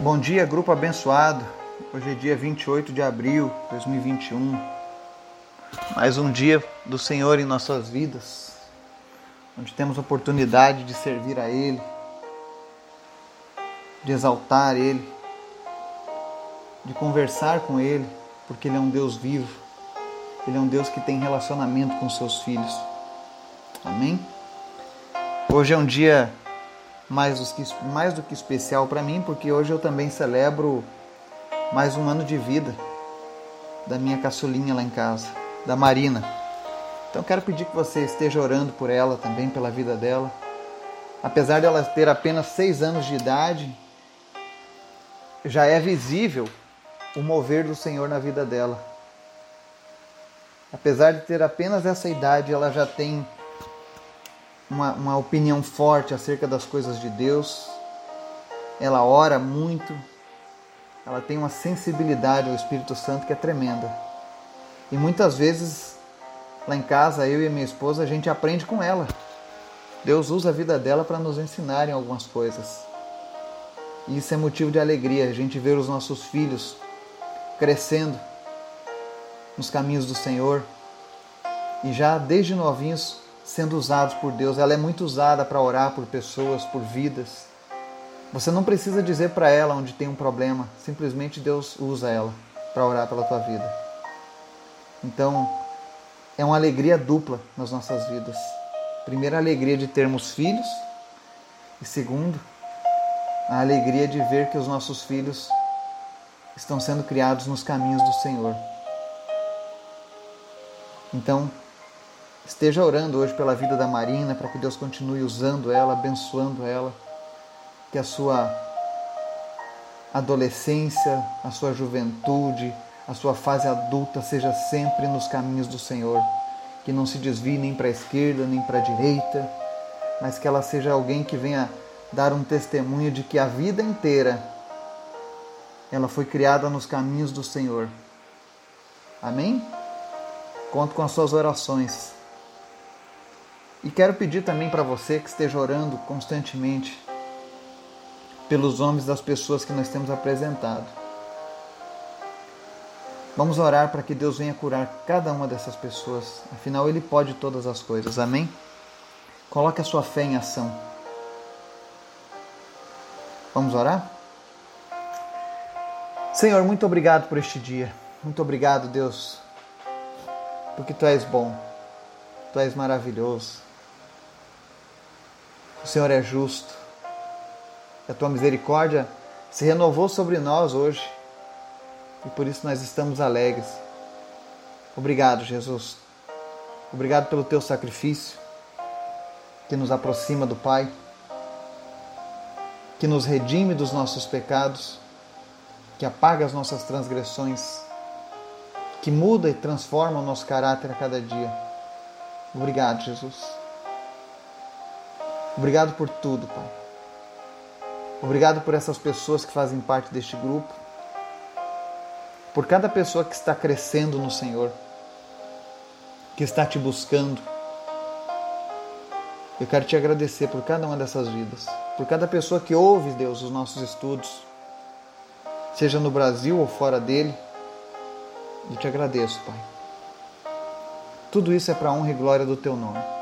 Bom dia, grupo abençoado. Hoje é dia 28 de abril de 2021. Mais um dia do Senhor em nossas vidas, onde temos oportunidade de servir a Ele, de exaltar Ele, de conversar com Ele, porque Ele é um Deus vivo, Ele é um Deus que tem relacionamento com seus filhos. Amém? Hoje é um dia mais do que, mais do que especial para mim, porque hoje eu também celebro mais um ano de vida da minha caçulinha lá em casa, da Marina. Então quero pedir que você esteja orando por ela também, pela vida dela. Apesar de ela ter apenas seis anos de idade, já é visível o mover do Senhor na vida dela. Apesar de ter apenas essa idade, ela já tem uma, uma opinião forte acerca das coisas de Deus, ela ora muito, ela tem uma sensibilidade ao Espírito Santo que é tremenda. E muitas vezes lá em casa, eu e minha esposa, a gente aprende com ela. Deus usa a vida dela para nos ensinar em algumas coisas. E isso é motivo de alegria, a gente ver os nossos filhos crescendo nos caminhos do Senhor e já desde novinhos sendo usados por Deus. Ela é muito usada para orar por pessoas, por vidas. Você não precisa dizer para ela onde tem um problema, simplesmente Deus usa ela para orar pela tua vida. Então, é uma alegria dupla nas nossas vidas. Primeiro, a alegria de termos filhos, e segundo, a alegria de ver que os nossos filhos estão sendo criados nos caminhos do Senhor. Então, Esteja orando hoje pela vida da Marina, para que Deus continue usando ela, abençoando ela, que a sua adolescência, a sua juventude, a sua fase adulta seja sempre nos caminhos do Senhor, que não se desvie nem para a esquerda nem para a direita, mas que ela seja alguém que venha dar um testemunho de que a vida inteira ela foi criada nos caminhos do Senhor. Amém? Conto com as suas orações. E quero pedir também para você que esteja orando constantemente pelos nomes das pessoas que nós temos apresentado. Vamos orar para que Deus venha curar cada uma dessas pessoas. Afinal, Ele pode todas as coisas. Amém? Coloque a sua fé em ação. Vamos orar? Senhor, muito obrigado por este dia. Muito obrigado, Deus, porque Tu és bom, Tu és maravilhoso. O Senhor é justo. A tua misericórdia se renovou sobre nós hoje. E por isso nós estamos alegres. Obrigado, Jesus. Obrigado pelo teu sacrifício que nos aproxima do Pai, que nos redime dos nossos pecados, que apaga as nossas transgressões, que muda e transforma o nosso caráter a cada dia. Obrigado, Jesus. Obrigado por tudo, Pai. Obrigado por essas pessoas que fazem parte deste grupo. Por cada pessoa que está crescendo no Senhor, que está te buscando. Eu quero te agradecer por cada uma dessas vidas, por cada pessoa que ouve, Deus, os nossos estudos, seja no Brasil ou fora dele. Eu te agradeço, Pai. Tudo isso é para honra e glória do teu nome.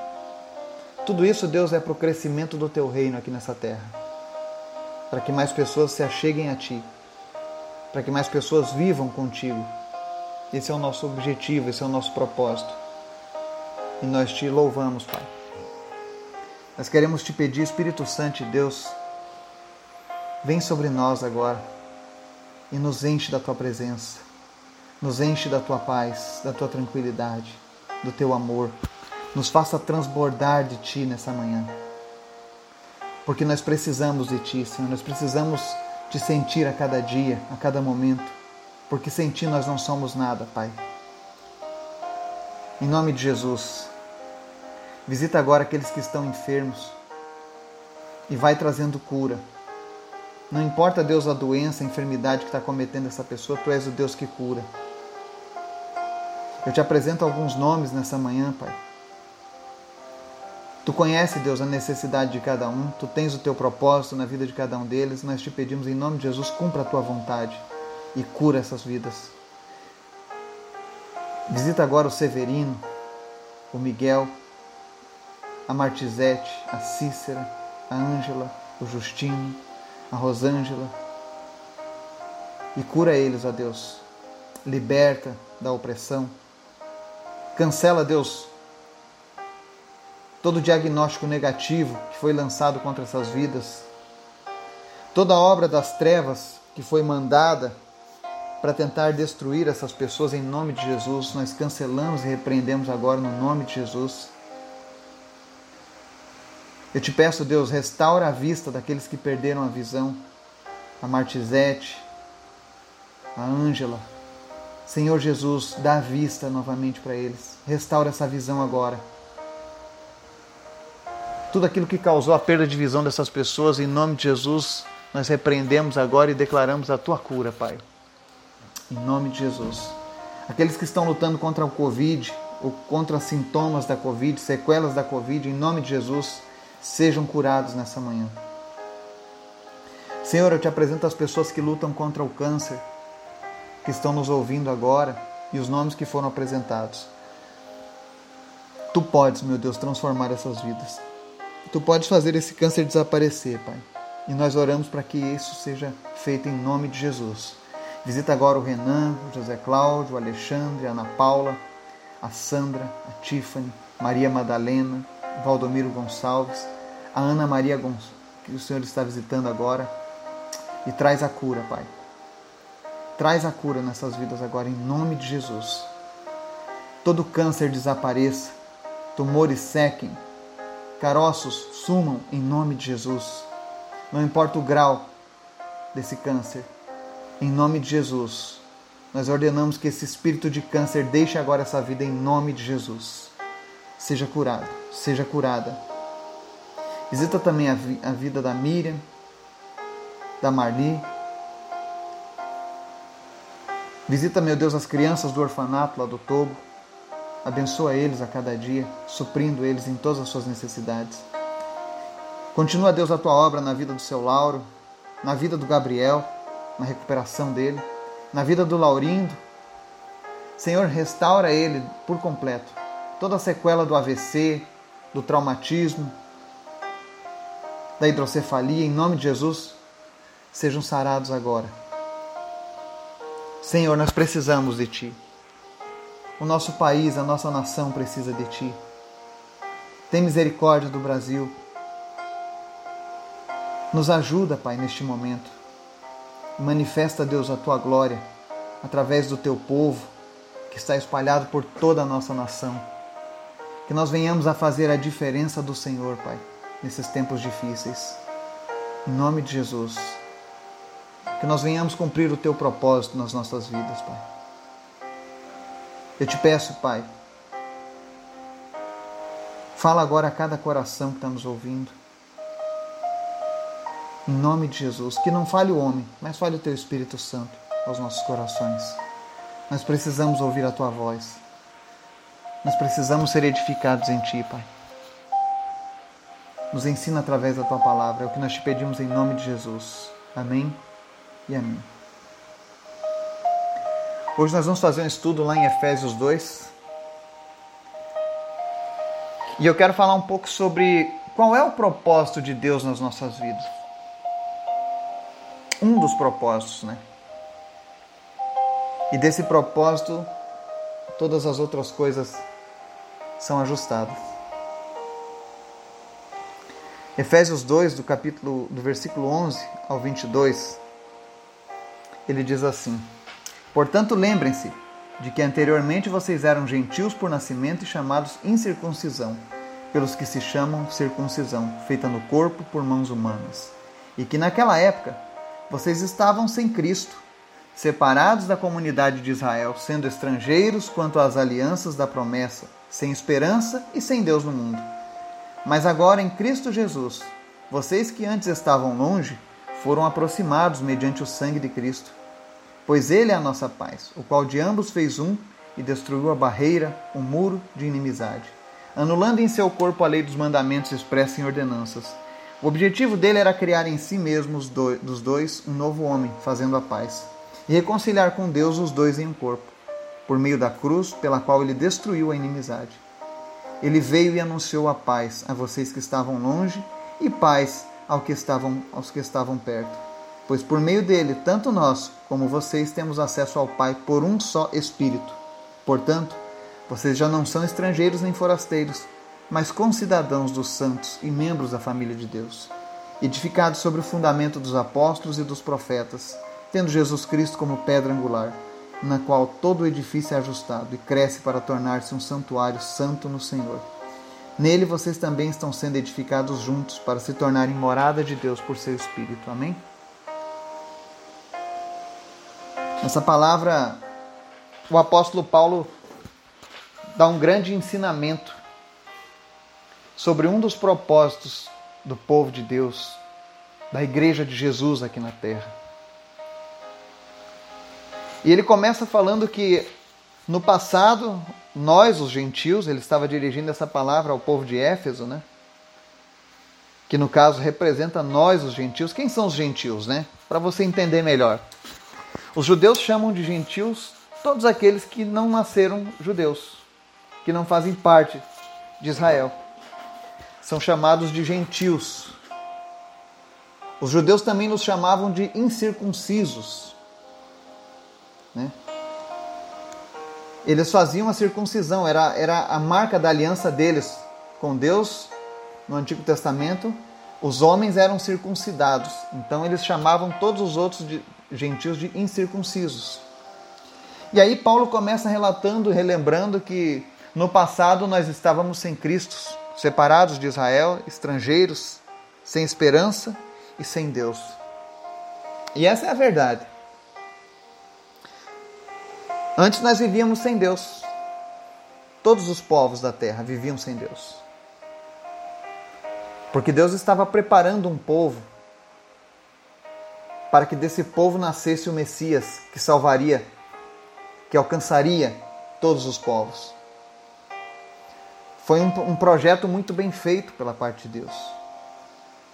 Tudo isso, Deus, é para o crescimento do teu reino aqui nessa terra. Para que mais pessoas se acheguem a ti. Para que mais pessoas vivam contigo. Esse é o nosso objetivo, esse é o nosso propósito. E nós te louvamos, Pai. Nós queremos te pedir, Espírito Santo de Deus, vem sobre nós agora e nos enche da tua presença. Nos enche da tua paz, da tua tranquilidade, do teu amor nos faça transbordar de Ti nessa manhã. Porque nós precisamos de Ti, Senhor, nós precisamos te sentir a cada dia, a cada momento, porque sem Ti nós não somos nada, Pai. Em nome de Jesus, visita agora aqueles que estão enfermos e vai trazendo cura. Não importa, Deus, a doença, a enfermidade que está cometendo essa pessoa, Tu és o Deus que cura. Eu te apresento alguns nomes nessa manhã, Pai Tu conhece, Deus, a necessidade de cada um, tu tens o teu propósito na vida de cada um deles. Nós te pedimos em nome de Jesus, cumpra a tua vontade e cura essas vidas. Visita agora o Severino, o Miguel, a Martizete, a Cícera, a Ângela, o Justino, a Rosângela. E cura eles, ó Deus. Liberta da opressão. Cancela, Deus, todo diagnóstico negativo que foi lançado contra essas vidas. Toda obra das trevas que foi mandada para tentar destruir essas pessoas em nome de Jesus, nós cancelamos e repreendemos agora no nome de Jesus. Eu te peço, Deus, restaura a vista daqueles que perderam a visão, a Martizete, a Ângela. Senhor Jesus, dá vista novamente para eles. Restaura essa visão agora. Tudo aquilo que causou a perda de visão dessas pessoas, em nome de Jesus, nós repreendemos agora e declaramos a tua cura, Pai. Em nome de Jesus. Aqueles que estão lutando contra o Covid, ou contra sintomas da Covid, sequelas da Covid, em nome de Jesus, sejam curados nessa manhã. Senhor, eu te apresento as pessoas que lutam contra o câncer, que estão nos ouvindo agora e os nomes que foram apresentados. Tu podes, meu Deus, transformar essas vidas. Tu podes fazer esse câncer desaparecer, Pai. E nós oramos para que isso seja feito em nome de Jesus. Visita agora o Renan, o José Cláudio, o Alexandre, a Ana Paula, a Sandra, a Tiffany, Maria Madalena, Valdomiro Gonçalves, a Ana Maria Gonçalves, que o Senhor está visitando agora, e traz a cura, Pai. Traz a cura nessas vidas agora, em nome de Jesus. Todo câncer desapareça, tumores sequem, caroços sumam em nome de Jesus. Não importa o grau desse câncer, em nome de Jesus. Nós ordenamos que esse espírito de câncer deixe agora essa vida em nome de Jesus seja curado, seja curada. Visita também a, vi a vida da Miriam, da Marli. Visita, meu Deus, as crianças do orfanato lá do Togo. Abençoa eles a cada dia, suprindo eles em todas as suas necessidades. Continua, Deus, a tua obra na vida do seu Lauro, na vida do Gabriel, na recuperação dele, na vida do Laurindo. Senhor, restaura ele por completo toda a sequela do AVC, do traumatismo, da hidrocefalia, em nome de Jesus, sejam sarados agora. Senhor, nós precisamos de Ti. O nosso país, a nossa nação precisa de Ti. Tem misericórdia do Brasil. Nos ajuda, Pai, neste momento. Manifesta, Deus, a Tua glória através do Teu povo que está espalhado por toda a nossa nação. Que nós venhamos a fazer a diferença do Senhor, Pai, nesses tempos difíceis. Em nome de Jesus. Que nós venhamos cumprir o Teu propósito nas nossas vidas, Pai. Eu te peço, Pai, fala agora a cada coração que está nos ouvindo. Em nome de Jesus, que não fale o homem, mas fale o Teu Espírito Santo aos nossos corações. Nós precisamos ouvir a Tua voz. Nós precisamos ser edificados em Ti, Pai. Nos ensina através da Tua palavra. É o que nós te pedimos em nome de Jesus. Amém e amém. Hoje nós vamos fazer um estudo lá em Efésios 2. E eu quero falar um pouco sobre qual é o propósito de Deus nas nossas vidas. Um dos propósitos, né? E desse propósito, todas as outras coisas são ajustadas. Efésios 2, do capítulo do versículo 11 ao 22, ele diz assim: Portanto, lembrem-se de que anteriormente vocês eram gentios por nascimento e chamados incircuncisão, pelos que se chamam circuncisão, feita no corpo por mãos humanas, e que naquela época vocês estavam sem Cristo, separados da comunidade de Israel, sendo estrangeiros quanto às alianças da promessa sem esperança e sem Deus no mundo. Mas agora em Cristo Jesus, vocês que antes estavam longe, foram aproximados mediante o sangue de Cristo. Pois Ele é a nossa paz, o qual de ambos fez um e destruiu a barreira, o muro de inimizade, anulando em seu corpo a lei dos mandamentos expressa em ordenanças. O objetivo dele era criar em si mesmo dos dois um novo homem, fazendo a paz, e reconciliar com Deus os dois em um corpo, por meio da cruz pela qual ele destruiu a inimizade. Ele veio e anunciou a paz a vocês que estavam longe e paz que estavam, aos que estavam perto. Pois por meio dele, tanto nós como vocês temos acesso ao Pai por um só Espírito. Portanto, vocês já não são estrangeiros nem forasteiros, mas concidadãos dos santos e membros da família de Deus, edificados sobre o fundamento dos apóstolos e dos profetas, tendo Jesus Cristo como pedra angular, na qual todo o edifício é ajustado e cresce para tornar-se um santuário santo no Senhor. Nele vocês também estão sendo edificados juntos para se tornarem morada de Deus por seu Espírito. Amém? Nessa palavra, o apóstolo Paulo dá um grande ensinamento sobre um dos propósitos do povo de Deus, da igreja de Jesus aqui na terra. E ele começa falando que no passado, nós, os gentios, ele estava dirigindo essa palavra ao povo de Éfeso, né? Que no caso representa nós, os gentios. Quem são os gentios, né? Para você entender melhor. Os judeus chamam de gentios todos aqueles que não nasceram judeus que não fazem parte de Israel. São chamados de gentios. Os judeus também nos chamavam de incircuncisos. Né? Eles faziam a circuncisão, era, era a marca da aliança deles com Deus no Antigo Testamento. Os homens eram circuncidados, então eles chamavam todos os outros de, gentios de incircuncisos. E aí Paulo começa relatando, relembrando que no passado, nós estávamos sem Cristo, separados de Israel, estrangeiros, sem esperança e sem Deus. E essa é a verdade. Antes nós vivíamos sem Deus. Todos os povos da terra viviam sem Deus. Porque Deus estava preparando um povo para que desse povo nascesse o Messias que salvaria, que alcançaria todos os povos. Foi um, um projeto muito bem feito pela parte de Deus,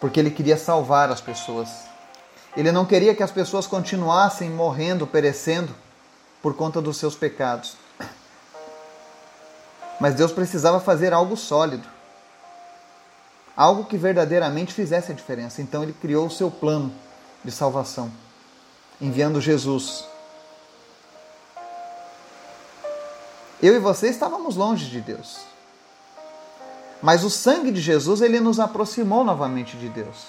porque ele queria salvar as pessoas. Ele não queria que as pessoas continuassem morrendo, perecendo por conta dos seus pecados. Mas Deus precisava fazer algo sólido, algo que verdadeiramente fizesse a diferença. Então ele criou o seu plano de salvação, enviando Jesus. Eu e você estávamos longe de Deus. Mas o sangue de Jesus, ele nos aproximou novamente de Deus.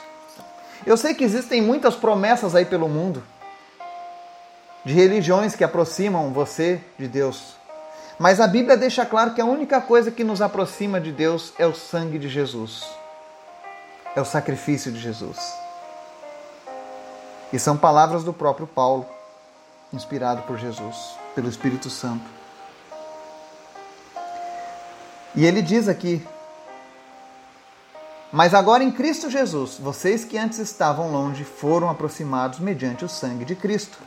Eu sei que existem muitas promessas aí pelo mundo de religiões que aproximam você de Deus. Mas a Bíblia deixa claro que a única coisa que nos aproxima de Deus é o sangue de Jesus. É o sacrifício de Jesus. E são palavras do próprio Paulo, inspirado por Jesus, pelo Espírito Santo. E ele diz aqui mas agora em Cristo Jesus, vocês que antes estavam longe foram aproximados mediante o sangue de Cristo.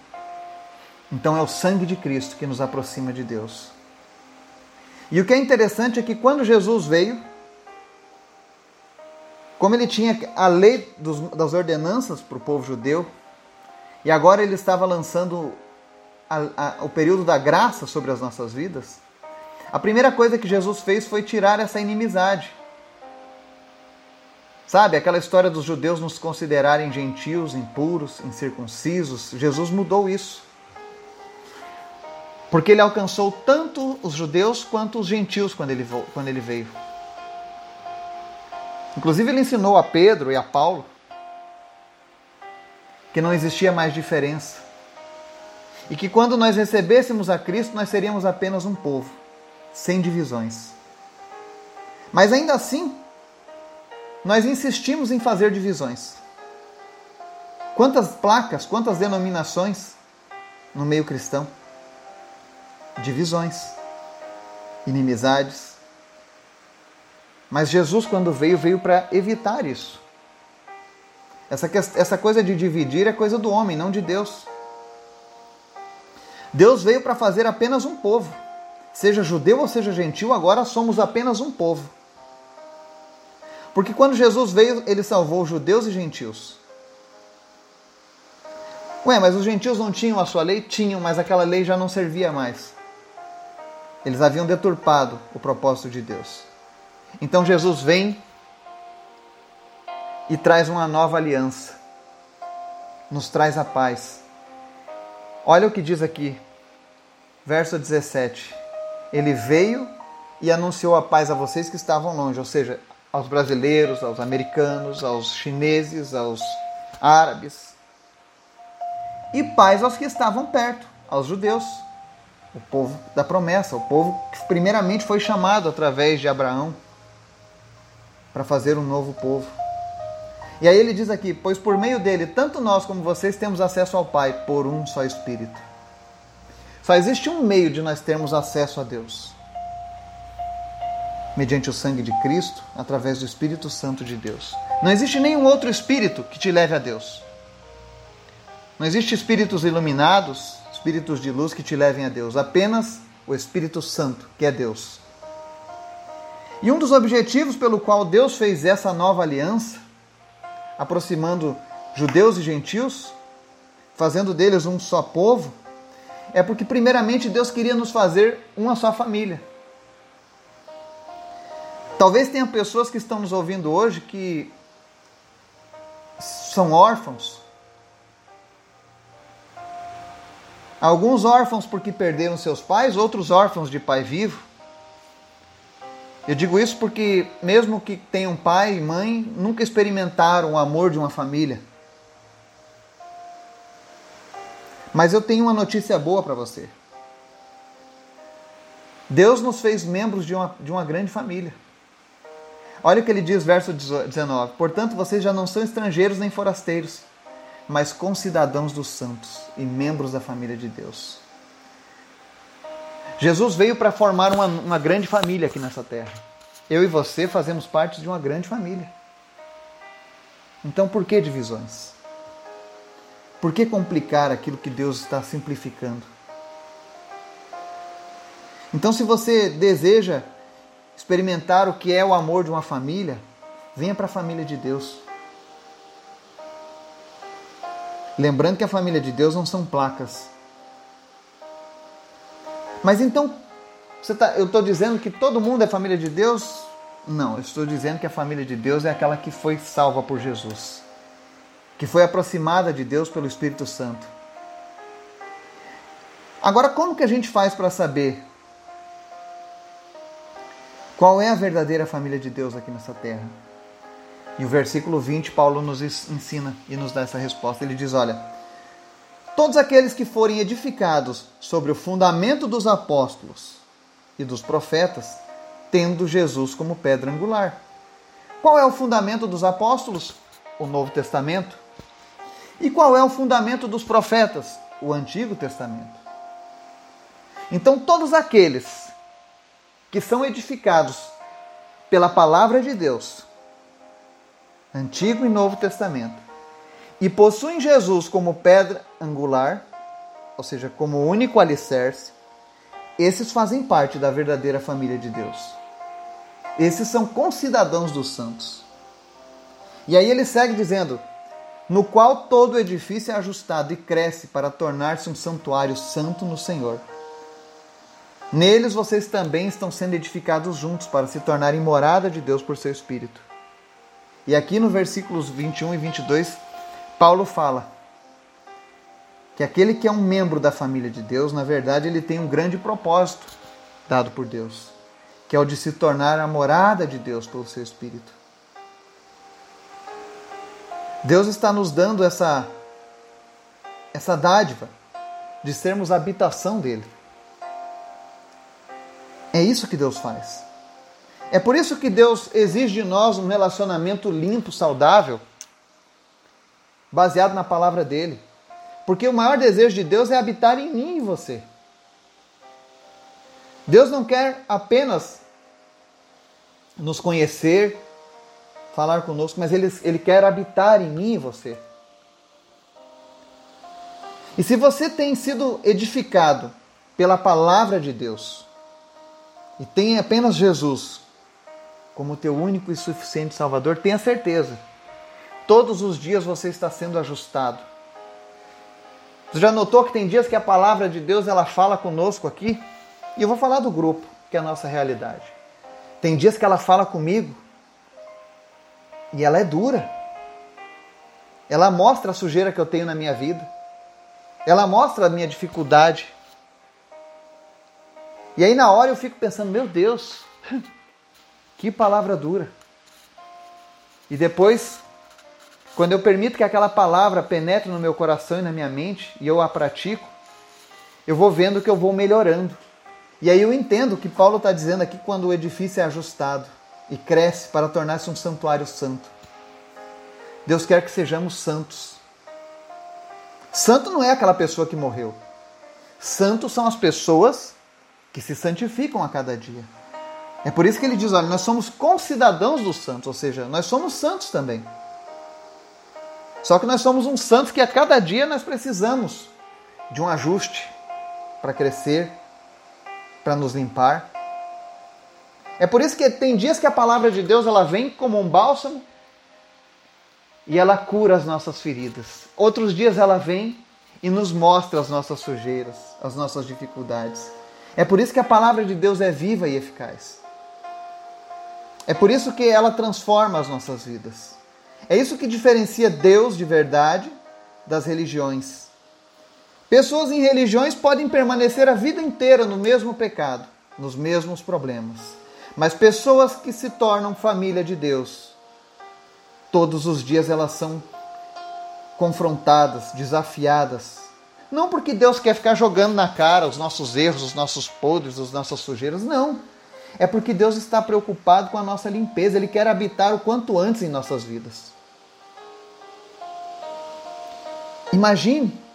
Então é o sangue de Cristo que nos aproxima de Deus. E o que é interessante é que quando Jesus veio, como ele tinha a lei dos, das ordenanças para o povo judeu, e agora ele estava lançando a, a, o período da graça sobre as nossas vidas, a primeira coisa que Jesus fez foi tirar essa inimizade. Sabe, aquela história dos judeus nos considerarem gentios, impuros, incircuncisos, Jesus mudou isso. Porque ele alcançou tanto os judeus quanto os gentios quando ele, quando ele veio. Inclusive, ele ensinou a Pedro e a Paulo que não existia mais diferença. E que quando nós recebêssemos a Cristo, nós seríamos apenas um povo, sem divisões. Mas ainda assim, nós insistimos em fazer divisões. Quantas placas, quantas denominações no meio cristão? Divisões, inimizades. Mas Jesus, quando veio, veio para evitar isso. Essa, essa coisa de dividir é coisa do homem, não de Deus. Deus veio para fazer apenas um povo. Seja judeu ou seja gentil, agora somos apenas um povo Porque quando Jesus veio, ele salvou judeus e gentios. Ué, mas os gentios não tinham a sua lei? Tinham, mas aquela lei já não servia mais. Eles haviam deturpado o propósito de Deus. Então Jesus vem e traz uma nova aliança, nos traz a paz. Olha o que diz aqui, verso 17: Ele veio e anunciou a paz a vocês que estavam longe, ou seja, aos brasileiros, aos americanos, aos chineses, aos árabes, e paz aos que estavam perto, aos judeus, o povo da promessa, o povo que primeiramente foi chamado através de Abraão para fazer um novo povo. E aí ele diz aqui: Pois por meio dele, tanto nós como vocês temos acesso ao Pai por um só Espírito. Só existe um meio de nós termos acesso a Deus: mediante o sangue de Cristo, através do Espírito Santo de Deus. Não existe nenhum outro Espírito que te leve a Deus. Não existe espíritos iluminados, espíritos de luz que te levem a Deus. Apenas o Espírito Santo, que é Deus. E um dos objetivos pelo qual Deus fez essa nova aliança aproximando judeus e gentios, fazendo deles um só povo, é porque, primeiramente, Deus queria nos fazer uma só família. Talvez tenha pessoas que estão nos ouvindo hoje que são órfãos. Alguns órfãos porque perderam seus pais, outros órfãos de pai vivo. Eu digo isso porque, mesmo que tenham pai e mãe, nunca experimentaram o amor de uma família. Mas eu tenho uma notícia boa para você. Deus nos fez membros de uma, de uma grande família. Olha o que ele diz, verso 19: Portanto, vocês já não são estrangeiros nem forasteiros, mas concidadãos dos santos e membros da família de Deus. Jesus veio para formar uma, uma grande família aqui nessa terra. Eu e você fazemos parte de uma grande família. Então por que divisões? Por que complicar aquilo que Deus está simplificando? Então, se você deseja experimentar o que é o amor de uma família, venha para a família de Deus. Lembrando que a família de Deus não são placas, mas então, tá, eu estou dizendo que todo mundo é família de Deus? Não, eu estou dizendo que a família de Deus é aquela que foi salva por Jesus, que foi aproximada de Deus pelo Espírito Santo. Agora, como que a gente faz para saber qual é a verdadeira família de Deus aqui nessa terra? E o versículo 20, Paulo nos ensina e nos dá essa resposta. Ele diz: Olha, Todos aqueles que forem edificados sobre o fundamento dos apóstolos e dos profetas, tendo Jesus como pedra angular. Qual é o fundamento dos apóstolos? O Novo Testamento. E qual é o fundamento dos profetas? O Antigo Testamento. Então, todos aqueles que são edificados pela palavra de Deus, Antigo e Novo Testamento, e possuem Jesus como pedra angular, ou seja, como único alicerce, esses fazem parte da verdadeira família de Deus. Esses são concidadãos dos santos. E aí ele segue dizendo: no qual todo edifício é ajustado e cresce para tornar-se um santuário santo no Senhor. Neles vocês também estão sendo edificados juntos para se tornarem morada de Deus por seu Espírito. E aqui no versículos 21 e 22 Paulo fala que aquele que é um membro da família de Deus, na verdade, ele tem um grande propósito dado por Deus, que é o de se tornar a morada de Deus pelo seu Espírito. Deus está nos dando essa essa dádiva de sermos a habitação dele. É isso que Deus faz. É por isso que Deus exige de nós um relacionamento limpo, saudável baseado na palavra dele. Porque o maior desejo de Deus é habitar em mim e você. Deus não quer apenas nos conhecer, falar conosco, mas ele, ele quer habitar em mim e você. E se você tem sido edificado pela palavra de Deus e tem apenas Jesus como teu único e suficiente Salvador, tenha certeza. Todos os dias você está sendo ajustado. Você já notou que tem dias que a palavra de Deus ela fala conosco aqui? E eu vou falar do grupo, que é a nossa realidade. Tem dias que ela fala comigo e ela é dura. Ela mostra a sujeira que eu tenho na minha vida. Ela mostra a minha dificuldade. E aí na hora eu fico pensando, meu Deus, que palavra dura. E depois, quando eu permito que aquela palavra penetre no meu coração e na minha mente e eu a pratico, eu vou vendo que eu vou melhorando. E aí eu entendo o que Paulo está dizendo aqui quando o edifício é ajustado e cresce para tornar-se um santuário santo. Deus quer que sejamos santos. Santo não é aquela pessoa que morreu. Santos são as pessoas que se santificam a cada dia. É por isso que ele diz: olha, nós somos concidadãos dos santos, ou seja, nós somos santos também. Só que nós somos um santo que a cada dia nós precisamos de um ajuste para crescer, para nos limpar. É por isso que tem dias que a palavra de Deus ela vem como um bálsamo e ela cura as nossas feridas. Outros dias ela vem e nos mostra as nossas sujeiras, as nossas dificuldades. É por isso que a palavra de Deus é viva e eficaz. É por isso que ela transforma as nossas vidas. É isso que diferencia Deus de verdade das religiões. Pessoas em religiões podem permanecer a vida inteira no mesmo pecado, nos mesmos problemas. Mas pessoas que se tornam família de Deus, todos os dias elas são confrontadas, desafiadas. Não porque Deus quer ficar jogando na cara os nossos erros, os nossos podres, as nossas sujeiras, não. É porque Deus está preocupado com a nossa limpeza, Ele quer habitar o quanto antes em nossas vidas. Imagine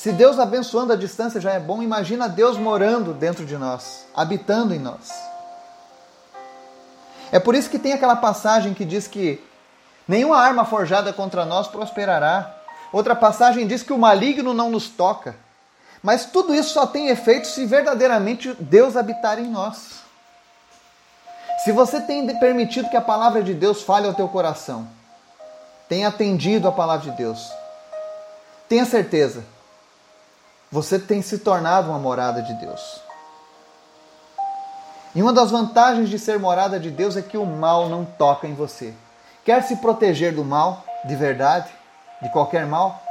se Deus abençoando a distância já é bom, imagina Deus morando dentro de nós, habitando em nós. É por isso que tem aquela passagem que diz que nenhuma arma forjada contra nós prosperará. Outra passagem diz que o maligno não nos toca. Mas tudo isso só tem efeito se verdadeiramente Deus habitar em nós. Se você tem permitido que a palavra de Deus fale ao teu coração, tem atendido a palavra de Deus, tenha certeza, você tem se tornado uma morada de Deus. E uma das vantagens de ser morada de Deus é que o mal não toca em você. Quer se proteger do mal, de verdade, de qualquer mal,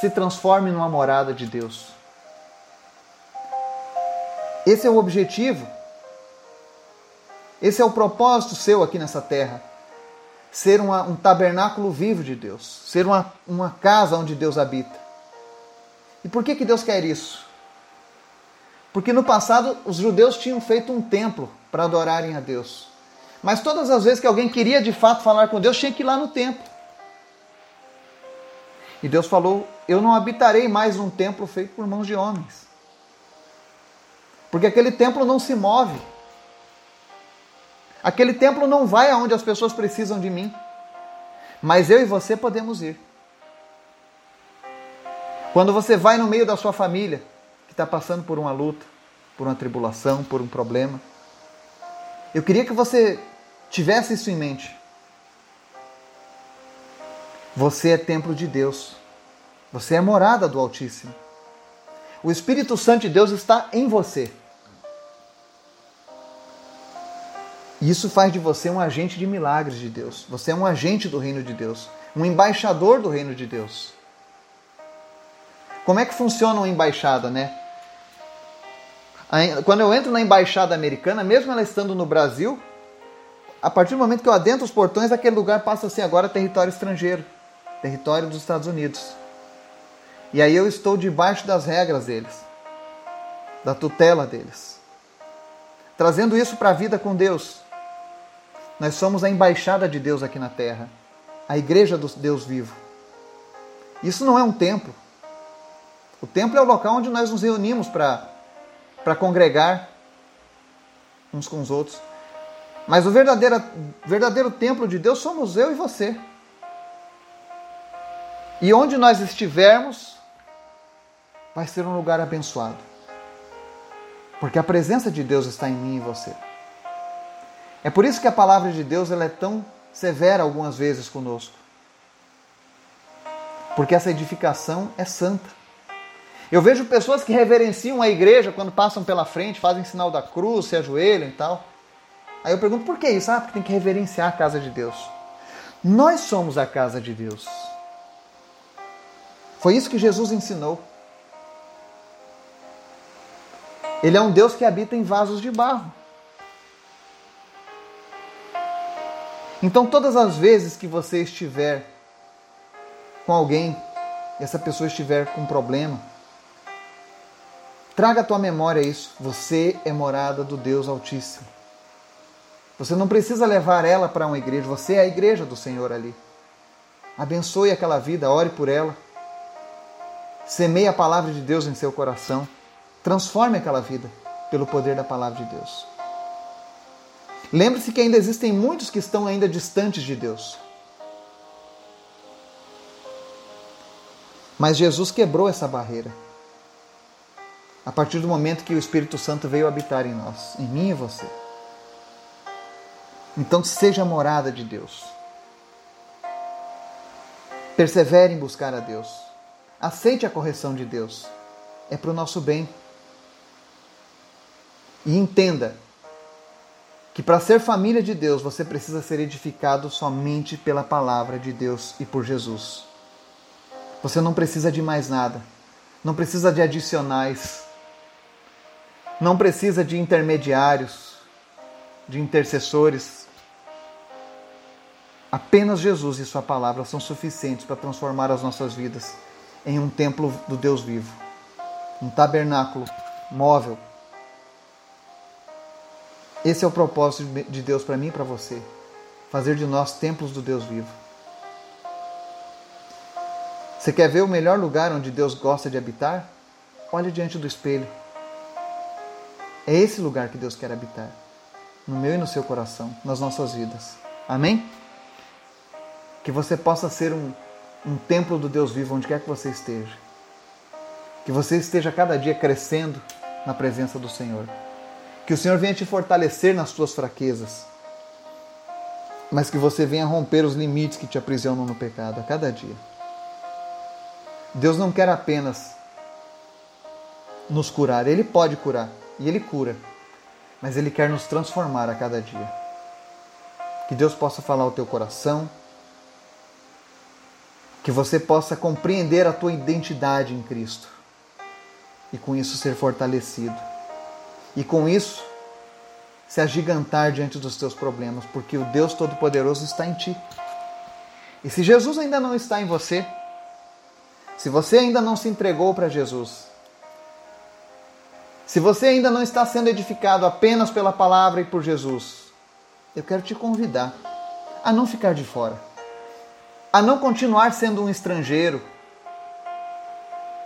se transforme numa morada de Deus. Esse é o objetivo. Esse é o propósito seu aqui nessa terra. Ser uma, um tabernáculo vivo de Deus. Ser uma, uma casa onde Deus habita. E por que, que Deus quer isso? Porque no passado os judeus tinham feito um templo para adorarem a Deus. Mas todas as vezes que alguém queria de fato falar com Deus, tinha que ir lá no templo. E Deus falou: Eu não habitarei mais num templo feito por mãos de homens. Porque aquele templo não se move. Aquele templo não vai aonde as pessoas precisam de mim. Mas eu e você podemos ir. Quando você vai no meio da sua família, que está passando por uma luta, por uma tribulação, por um problema, eu queria que você tivesse isso em mente. Você é templo de Deus. Você é morada do Altíssimo. O Espírito Santo de Deus está em você. E isso faz de você um agente de milagres de Deus. Você é um agente do reino de Deus, um embaixador do reino de Deus. Como é que funciona uma embaixada, né? Quando eu entro na embaixada americana, mesmo ela estando no Brasil, a partir do momento que eu adentro os portões, aquele lugar passa a ser agora território estrangeiro, território dos Estados Unidos. E aí eu estou debaixo das regras deles, da tutela deles. Trazendo isso para a vida com Deus. Nós somos a embaixada de Deus aqui na terra, a igreja do Deus vivo. Isso não é um templo, o templo é o local onde nós nos reunimos para congregar uns com os outros. Mas o verdadeiro, verdadeiro templo de Deus somos eu e você. E onde nós estivermos, vai ser um lugar abençoado. Porque a presença de Deus está em mim e você. É por isso que a palavra de Deus ela é tão severa algumas vezes conosco. Porque essa edificação é santa. Eu vejo pessoas que reverenciam a igreja quando passam pela frente, fazem sinal da cruz, se ajoelham e tal. Aí eu pergunto por que isso? Ah, porque tem que reverenciar a casa de Deus. Nós somos a casa de Deus. Foi isso que Jesus ensinou. Ele é um Deus que habita em vasos de barro. Então, todas as vezes que você estiver com alguém e essa pessoa estiver com um problema, traga à tua memória isso. Você é morada do Deus Altíssimo. Você não precisa levar ela para uma igreja, você é a igreja do Senhor ali. Abençoe aquela vida, ore por ela. Semeie a palavra de Deus em seu coração. Transforme aquela vida pelo poder da palavra de Deus. Lembre-se que ainda existem muitos que estão ainda distantes de Deus. Mas Jesus quebrou essa barreira. A partir do momento que o Espírito Santo veio habitar em nós, em mim e você. Então seja morada de Deus. Persevere em buscar a Deus. Aceite a correção de Deus. É para o nosso bem. E entenda que para ser família de Deus você precisa ser edificado somente pela palavra de Deus e por Jesus. Você não precisa de mais nada. Não precisa de adicionais. Não precisa de intermediários, de intercessores. Apenas Jesus e Sua palavra são suficientes para transformar as nossas vidas em um templo do Deus vivo, um tabernáculo móvel. Esse é o propósito de Deus para mim e para você, fazer de nós templos do Deus vivo. Você quer ver o melhor lugar onde Deus gosta de habitar? Olhe diante do espelho. É esse lugar que Deus quer habitar, no meu e no seu coração, nas nossas vidas. Amém? Que você possa ser um, um templo do Deus vivo onde quer que você esteja. Que você esteja cada dia crescendo na presença do Senhor. Que o Senhor venha te fortalecer nas suas fraquezas. Mas que você venha romper os limites que te aprisionam no pecado a cada dia. Deus não quer apenas nos curar, Ele pode curar e Ele cura, mas Ele quer nos transformar a cada dia. Que Deus possa falar ao teu coração, que você possa compreender a tua identidade em Cristo e com isso ser fortalecido. E com isso se agigantar diante dos teus problemas, porque o Deus Todo-Poderoso está em ti. E se Jesus ainda não está em você, se você ainda não se entregou para Jesus, se você ainda não está sendo edificado apenas pela palavra e por Jesus, eu quero te convidar a não ficar de fora a não continuar sendo um estrangeiro,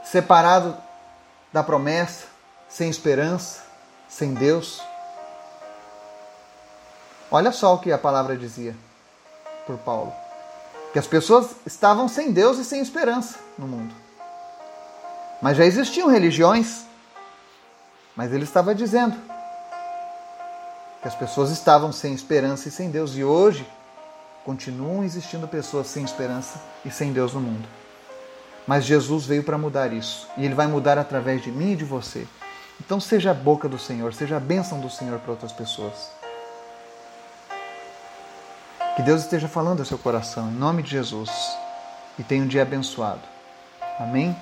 separado da promessa, sem esperança, sem Deus. Olha só o que a palavra dizia por Paulo: que as pessoas estavam sem Deus e sem esperança no mundo. Mas já existiam religiões, mas ele estava dizendo que as pessoas estavam sem esperança e sem Deus, e hoje Continuam existindo pessoas sem esperança e sem Deus no mundo. Mas Jesus veio para mudar isso. E Ele vai mudar através de mim e de você. Então seja a boca do Senhor, seja a bênção do Senhor para outras pessoas. Que Deus esteja falando ao seu coração, em nome de Jesus. E tenha um dia abençoado. Amém?